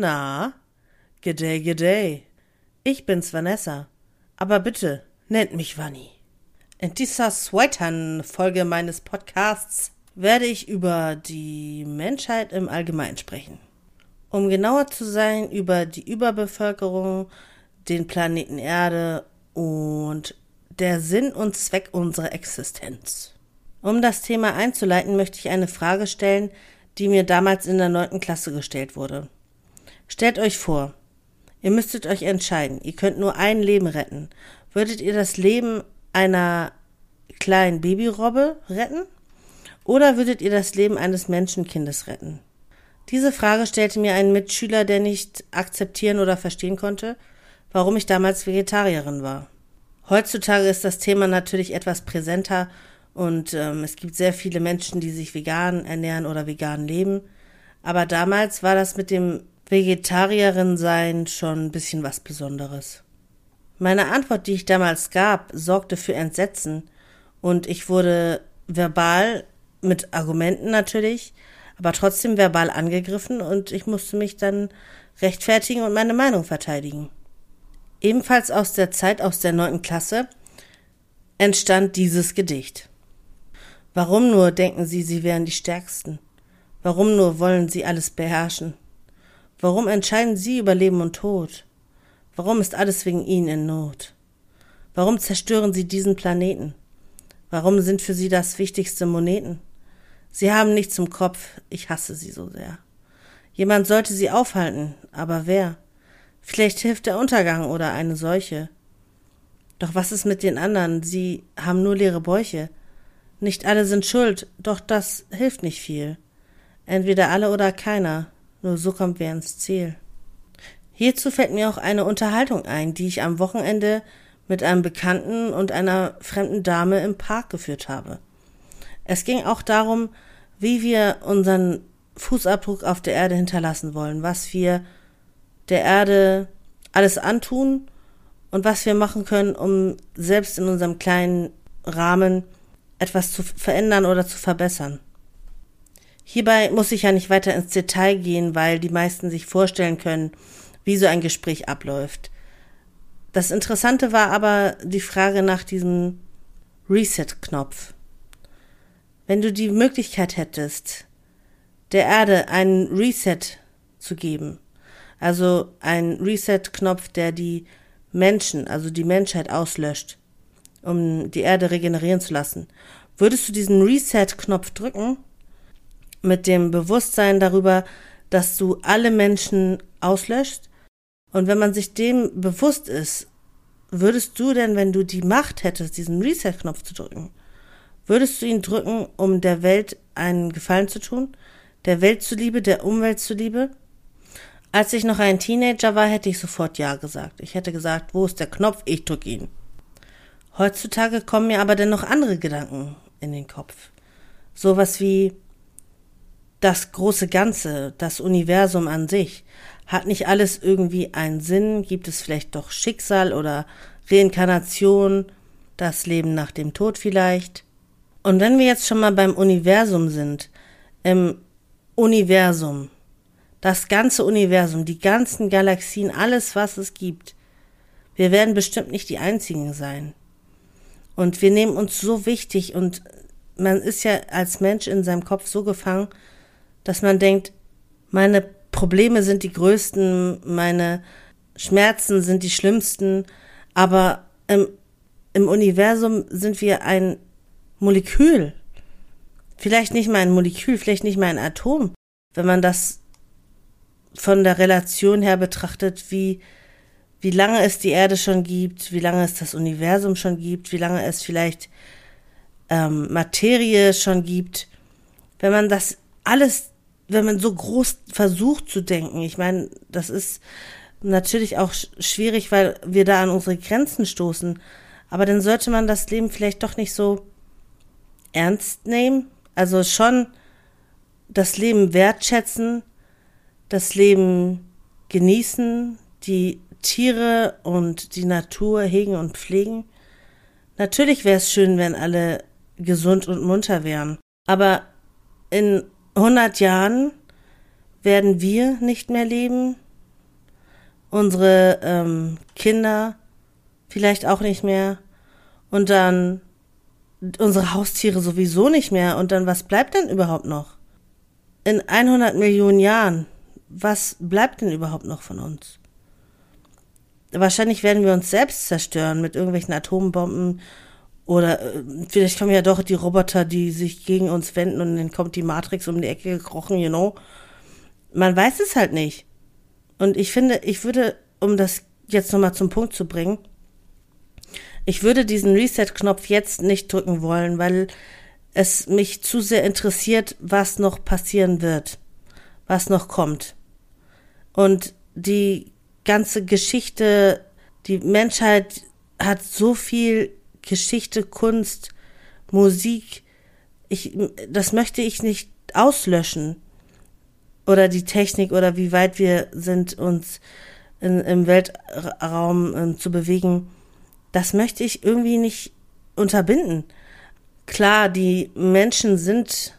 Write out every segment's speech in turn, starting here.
Na, G'day, G'day. Ich bin's Vanessa. Aber bitte, nennt mich Vanni. In dieser zweiten Folge meines Podcasts werde ich über die Menschheit im Allgemeinen sprechen. Um genauer zu sein, über die Überbevölkerung, den Planeten Erde und der Sinn und Zweck unserer Existenz. Um das Thema einzuleiten, möchte ich eine Frage stellen, die mir damals in der neunten Klasse gestellt wurde. Stellt euch vor, ihr müsstet euch entscheiden, ihr könnt nur ein Leben retten. Würdet ihr das Leben einer kleinen Babyrobbe retten? Oder würdet ihr das Leben eines Menschenkindes retten? Diese Frage stellte mir ein Mitschüler, der nicht akzeptieren oder verstehen konnte, warum ich damals Vegetarierin war. Heutzutage ist das Thema natürlich etwas präsenter und ähm, es gibt sehr viele Menschen, die sich vegan ernähren oder vegan leben. Aber damals war das mit dem Vegetarierin sein schon ein bisschen was Besonderes. Meine Antwort, die ich damals gab, sorgte für Entsetzen und ich wurde verbal mit Argumenten natürlich, aber trotzdem verbal angegriffen und ich musste mich dann rechtfertigen und meine Meinung verteidigen. Ebenfalls aus der Zeit aus der neunten Klasse entstand dieses Gedicht. Warum nur denken Sie, Sie wären die Stärksten? Warum nur wollen Sie alles beherrschen? Warum entscheiden Sie über Leben und Tod? Warum ist alles wegen Ihnen in Not? Warum zerstören Sie diesen Planeten? Warum sind für Sie das wichtigste Moneten? Sie haben nichts im Kopf, ich hasse Sie so sehr. Jemand sollte Sie aufhalten, aber wer? Vielleicht hilft der Untergang oder eine Seuche. Doch was ist mit den anderen? Sie haben nur leere Bäuche. Nicht alle sind schuld, doch das hilft nicht viel. Entweder alle oder keiner. Nur so kommt wer ins Ziel. Hierzu fällt mir auch eine Unterhaltung ein, die ich am Wochenende mit einem Bekannten und einer fremden Dame im Park geführt habe. Es ging auch darum, wie wir unseren Fußabdruck auf der Erde hinterlassen wollen, was wir der Erde alles antun und was wir machen können, um selbst in unserem kleinen Rahmen etwas zu verändern oder zu verbessern. Hierbei muss ich ja nicht weiter ins Detail gehen, weil die meisten sich vorstellen können, wie so ein Gespräch abläuft. Das Interessante war aber die Frage nach diesem Reset-Knopf. Wenn du die Möglichkeit hättest, der Erde einen Reset zu geben, also ein Reset-Knopf, der die Menschen, also die Menschheit auslöscht, um die Erde regenerieren zu lassen, würdest du diesen Reset-Knopf drücken mit dem Bewusstsein darüber, dass du alle Menschen auslöscht. Und wenn man sich dem bewusst ist, würdest du denn, wenn du die Macht hättest, diesen Reset-Knopf zu drücken, würdest du ihn drücken, um der Welt einen Gefallen zu tun? Der Welt zuliebe, der Umwelt zuliebe? Als ich noch ein Teenager war, hätte ich sofort Ja gesagt. Ich hätte gesagt, wo ist der Knopf? Ich drück ihn. Heutzutage kommen mir aber dennoch andere Gedanken in den Kopf. Sowas wie, das große Ganze, das Universum an sich, hat nicht alles irgendwie einen Sinn? Gibt es vielleicht doch Schicksal oder Reinkarnation, das Leben nach dem Tod vielleicht? Und wenn wir jetzt schon mal beim Universum sind, im Universum, das ganze Universum, die ganzen Galaxien, alles, was es gibt, wir werden bestimmt nicht die Einzigen sein. Und wir nehmen uns so wichtig und man ist ja als Mensch in seinem Kopf so gefangen, dass man denkt, meine Probleme sind die größten, meine Schmerzen sind die schlimmsten, aber im, im Universum sind wir ein Molekül. Vielleicht nicht mal ein Molekül, vielleicht nicht mal ein Atom, wenn man das von der Relation her betrachtet, wie, wie lange es die Erde schon gibt, wie lange es das Universum schon gibt, wie lange es vielleicht ähm, Materie schon gibt. Wenn man das alles wenn man so groß versucht zu denken, ich meine, das ist natürlich auch schwierig, weil wir da an unsere Grenzen stoßen. Aber dann sollte man das Leben vielleicht doch nicht so ernst nehmen. Also schon das Leben wertschätzen, das Leben genießen, die Tiere und die Natur hegen und pflegen. Natürlich wäre es schön, wenn alle gesund und munter wären. Aber in 100 Jahren werden wir nicht mehr leben, unsere ähm, Kinder vielleicht auch nicht mehr und dann unsere Haustiere sowieso nicht mehr und dann was bleibt denn überhaupt noch? In 100 Millionen Jahren, was bleibt denn überhaupt noch von uns? Wahrscheinlich werden wir uns selbst zerstören mit irgendwelchen Atombomben oder äh, vielleicht kommen ja doch die Roboter, die sich gegen uns wenden und dann kommt die Matrix um die Ecke gekrochen, you know. Man weiß es halt nicht. Und ich finde, ich würde, um das jetzt nochmal zum Punkt zu bringen, ich würde diesen Reset-Knopf jetzt nicht drücken wollen, weil es mich zu sehr interessiert, was noch passieren wird, was noch kommt. Und die ganze Geschichte, die Menschheit hat so viel Geschichte, Kunst, Musik. Ich, das möchte ich nicht auslöschen oder die Technik oder wie weit wir sind, uns in, im Weltraum äh, zu bewegen, das möchte ich irgendwie nicht unterbinden. Klar, die Menschen sind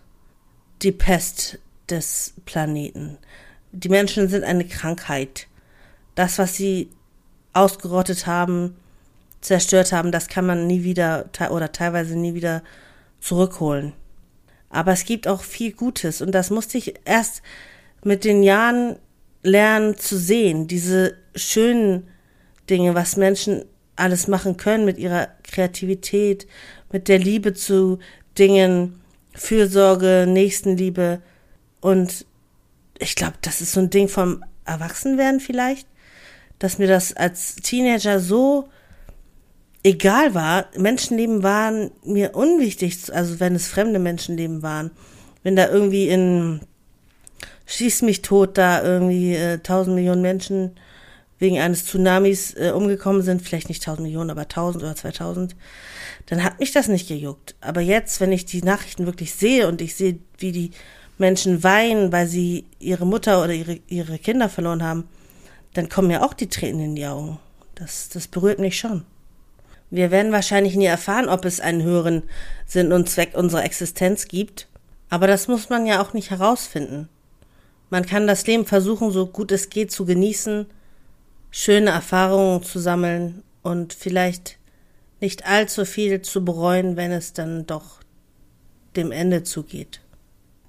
die Pest des Planeten. Die Menschen sind eine Krankheit. Das, was sie ausgerottet haben, zerstört haben, das kann man nie wieder oder teilweise nie wieder zurückholen. Aber es gibt auch viel Gutes und das musste ich erst mit den Jahren lernen zu sehen, diese schönen Dinge, was Menschen alles machen können mit ihrer Kreativität, mit der Liebe zu Dingen, Fürsorge, Nächstenliebe. Und ich glaube, das ist so ein Ding vom Erwachsenwerden vielleicht, dass mir das als Teenager so egal war. Menschenleben waren mir unwichtig, also wenn es fremde Menschenleben waren. Wenn da irgendwie in schieß mich tot da irgendwie äh, tausend äh, Millionen Menschen wegen eines Tsunamis äh, umgekommen sind, vielleicht nicht tausend Millionen, aber tausend oder zweitausend, dann hat mich das nicht gejuckt. Aber jetzt, wenn ich die Nachrichten wirklich sehe und ich sehe, wie die Menschen weinen, weil sie ihre Mutter oder ihre, ihre Kinder verloren haben, dann kommen mir auch die Tränen in die Augen. Das, das berührt mich schon. Wir werden wahrscheinlich nie erfahren, ob es einen höheren Sinn und Zweck unserer Existenz gibt. Aber das muss man ja auch nicht herausfinden. Man kann das Leben versuchen, so gut es geht zu genießen, schöne Erfahrungen zu sammeln und vielleicht nicht allzu viel zu bereuen, wenn es dann doch dem Ende zugeht.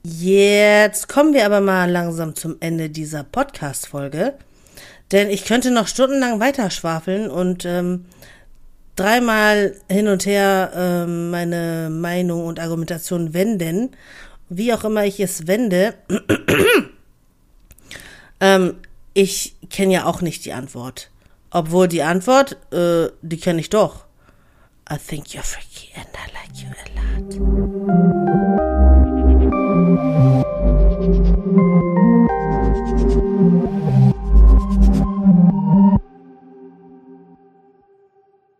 Jetzt kommen wir aber mal langsam zum Ende dieser Podcast-Folge, denn ich könnte noch stundenlang weiterschwafeln und ähm, dreimal hin und her ähm, meine Meinung und Argumentation wenden, wie auch immer ich es wende. Ähm, ich kenne ja auch nicht die Antwort. Obwohl die Antwort, äh, die kenne ich doch. I think you're freaky and I like you a lot.